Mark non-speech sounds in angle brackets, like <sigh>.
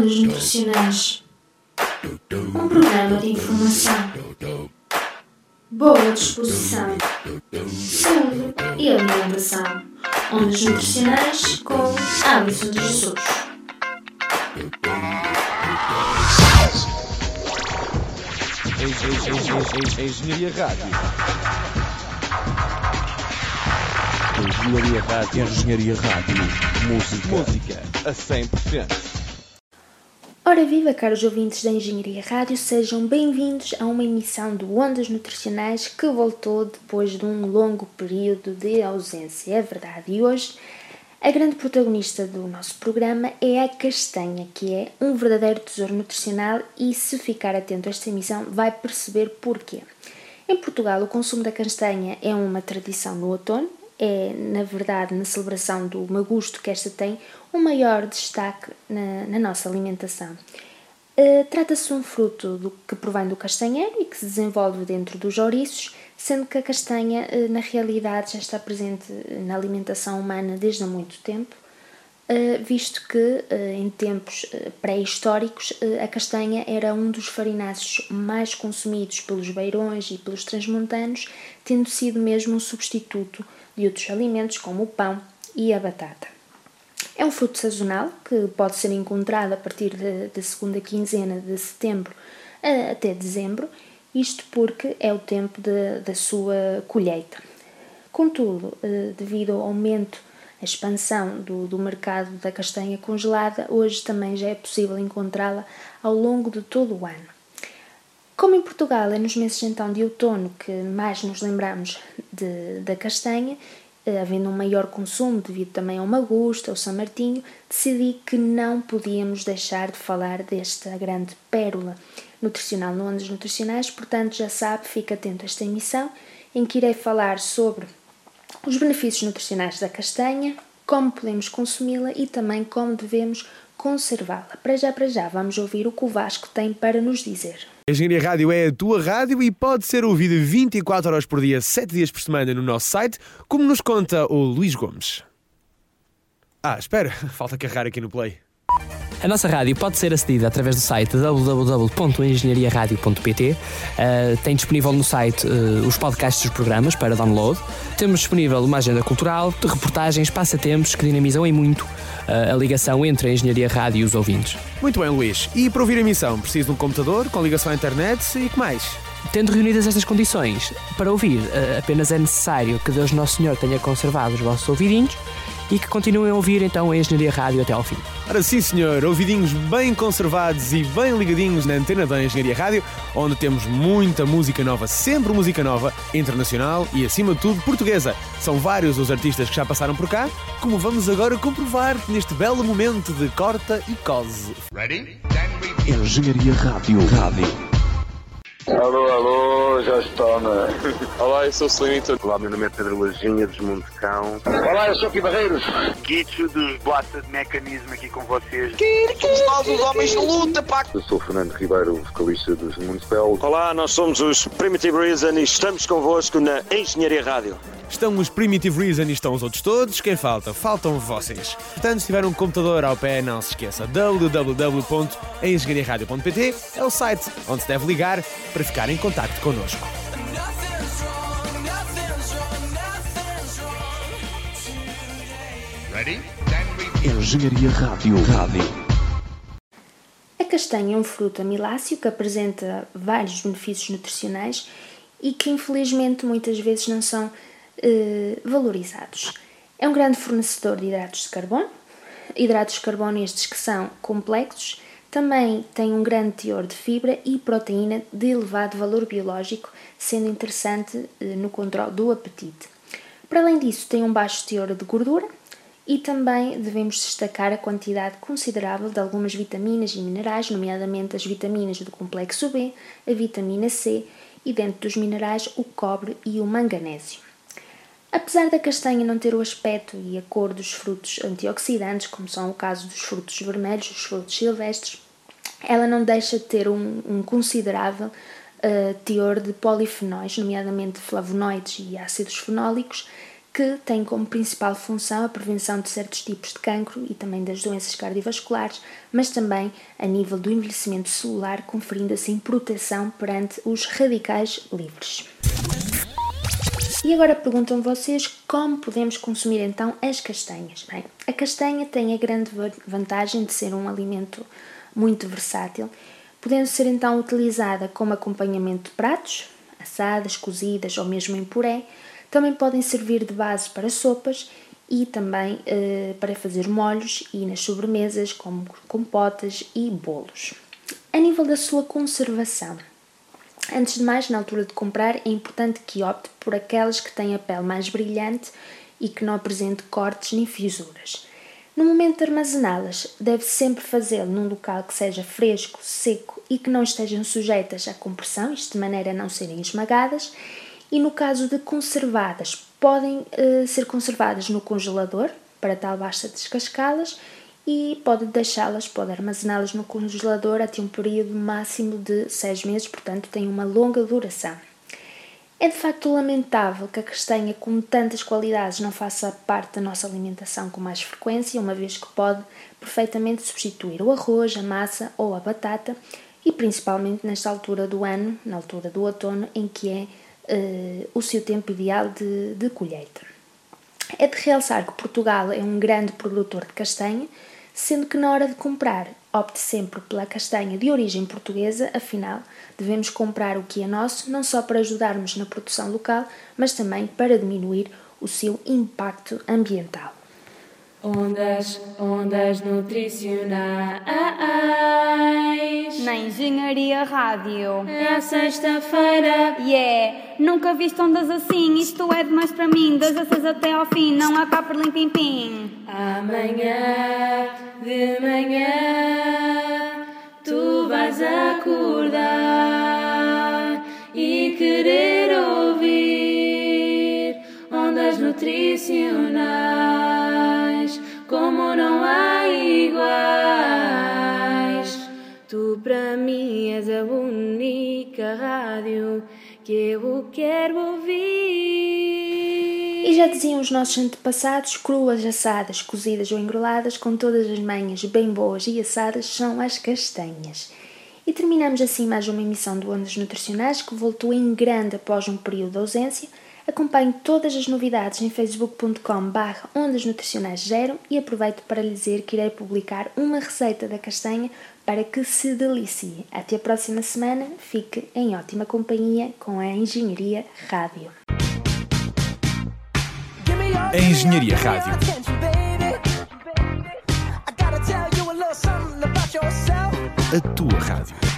Ondas Nutricionais Um programa de informação, boa disposição, saúde e alimentação. Ondas Nutricionais com Alisson de Jesus. Engenharia Rádio. Engenharia Rádio. Engenharia Rádio. Música. Música a 100%. Ora viva, caros ouvintes da Engenharia Rádio, sejam bem-vindos a uma emissão do Ondas Nutricionais que voltou depois de um longo período de ausência, é verdade. E hoje a grande protagonista do nosso programa é a castanha, que é um verdadeiro tesouro nutricional e se ficar atento a esta emissão vai perceber porquê. Em Portugal, o consumo da castanha é uma tradição no outono, é, na verdade, na celebração do magusto que esta tem, o um maior destaque na, na nossa alimentação. Uh, Trata-se de um fruto do, que provém do castanheiro e que se desenvolve dentro dos ouriços, sendo que a castanha, uh, na realidade, já está presente na alimentação humana desde há muito tempo, uh, visto que em tempos pré-históricos a castanha era um dos farináceos mais consumidos pelos beirões e pelos transmontanos, tendo sido mesmo um substituto de outros alimentos como o pão e a batata. É um fruto sazonal que pode ser encontrado a partir da segunda quinzena de setembro até dezembro, isto porque é o tempo da sua colheita. Contudo, eh, devido ao aumento, a expansão do, do mercado da castanha congelada, hoje também já é possível encontrá-la ao longo de todo o ano. Como em Portugal é nos meses então de outono que mais nos lembramos de, da castanha, eh, havendo um maior consumo devido também ao Magusto, ao São Martinho, decidi que não podíamos deixar de falar desta grande pérola nutricional no Ondas Nutricionais, portanto já sabe, fique atento a esta emissão em que irei falar sobre os benefícios nutricionais da castanha, como podemos consumi-la e também como devemos conservá-la. Para já, para já, vamos ouvir o que o Vasco tem para nos dizer. Engenharia Rádio é a tua rádio e pode ser ouvida 24 horas por dia, 7 dias por semana no nosso site, como nos conta o Luís Gomes. Ah, espera, <laughs> falta carregar aqui no play. A nossa rádio pode ser acedida através do site www.engenhariaradio.pt. Uh, tem disponível no site uh, os podcasts dos programas para download. Temos disponível uma agenda cultural, de reportagens, passatempos que dinamizam em muito uh, a ligação entre a Engenharia Rádio e os ouvintes. Muito bem, Luís. E para ouvir a emissão, preciso de um computador com ligação à internet e que mais? Tendo reunidas estas condições, para ouvir apenas é necessário que Deus Nosso Senhor tenha conservado os vossos ouvidinhos e que continuem a ouvir então a Engenharia Rádio até ao fim. Ora sim, senhor, ouvidinhos bem conservados e bem ligadinhos na antena da Engenharia Rádio, onde temos muita música nova, sempre música nova, internacional e, acima de tudo, portuguesa. São vários os artistas que já passaram por cá, como vamos agora comprovar neste belo momento de corta e cose. Ready? Engenharia Rádio. Rádio. Alô, alô, já está, <laughs> né? Olá, eu sou o Slimito. Olá, meu nome é Pedro Lajinha, dos Montecão. Olá, eu sou Pi Barreiros. Guicho dos Bosta de Mecanismo aqui com vocês. Somos nós os homens de luta, pá. Eu sou o Fernando Ribeiro, vocalista dos Municipal. Olá, nós somos os Primitive Reason e estamos convosco na Engenharia Rádio. Estão os Primitive Reason e estão os outros todos. Quem falta? Faltam vocês. Portanto, se tiver um computador ao pé, não se esqueça. www.engenhariaradio.pt é o site onde se deve ligar para ficar em contato connosco. Engenharia Rádio. Rádio. A castanha é um fruto amiláceo que apresenta vários benefícios nutricionais e que infelizmente muitas vezes não são eh, valorizados. É um grande fornecedor de hidratos de carbono, hidratos de carbono estes que são complexos, também tem um grande teor de fibra e proteína de elevado valor biológico, sendo interessante eh, no controle do apetite. Para além disso, tem um baixo teor de gordura e também devemos destacar a quantidade considerável de algumas vitaminas e minerais, nomeadamente as vitaminas do complexo B, a vitamina C e, dentro dos minerais, o cobre e o manganésio. Apesar da castanha não ter o aspecto e a cor dos frutos antioxidantes, como são o caso dos frutos vermelhos, os frutos silvestres, ela não deixa de ter um, um considerável uh, teor de polifenóis, nomeadamente flavonoides e ácidos fenólicos, que tem como principal função a prevenção de certos tipos de cancro e também das doenças cardiovasculares, mas também a nível do envelhecimento celular, conferindo assim proteção perante os radicais livres. E agora perguntam vocês como podemos consumir então as castanhas. Bem, a castanha tem a grande vantagem de ser um alimento muito versátil, podendo ser então utilizada como acompanhamento de pratos, assadas, cozidas ou mesmo em puré. Também podem servir de base para sopas e também eh, para fazer molhos e nas sobremesas, como compotas e bolos. A nível da sua conservação, Antes de mais, na altura de comprar, é importante que opte por aquelas que têm a pele mais brilhante e que não apresente cortes nem fisuras. No momento de armazená-las, deve sempre fazê-lo num local que seja fresco, seco e que não estejam sujeitas à compressão, isto de maneira a não serem esmagadas. E no caso de conservadas, podem uh, ser conservadas no congelador, para tal basta descascá-las e pode deixá-las, pode armazená-las no congelador até um período máximo de 6 meses, portanto tem uma longa duração. É de facto lamentável que a castanha com tantas qualidades não faça parte da nossa alimentação com mais frequência, uma vez que pode perfeitamente substituir o arroz, a massa ou a batata, e principalmente nesta altura do ano, na altura do outono, em que é uh, o seu tempo ideal de, de colheita. É de realçar que Portugal é um grande produtor de castanha, sendo que na hora de comprar opte sempre pela castanha de origem portuguesa, afinal, devemos comprar o que é nosso não só para ajudarmos na produção local, mas também para diminuir o seu impacto ambiental. Ondas, ondas nutricionais. Na Engenharia Rádio. É a sexta-feira. Yeah! Nunca viste ondas assim, isto é demais para mim. Das seis até ao fim, não há cá por limpim-pim. Amanhã, de manhã, tu vais acordar e querer ouvir ondas nutricionais que eu quero ouvir. E já diziam os nossos antepassados, cruas, assadas, cozidas ou engroladas, com todas as manhas bem boas e assadas, são as castanhas. E terminamos assim mais uma emissão do Ondas Nutricionais que voltou em grande após um período de ausência Acompanhe todas as novidades em facebook.com barra ondas nutricionais zero e aproveito para lhe dizer que irei publicar uma receita da castanha para que se delicie. Até a próxima semana, fique em ótima companhia com a Engenharia Rádio. A Engenharia Rádio. A tua rádio.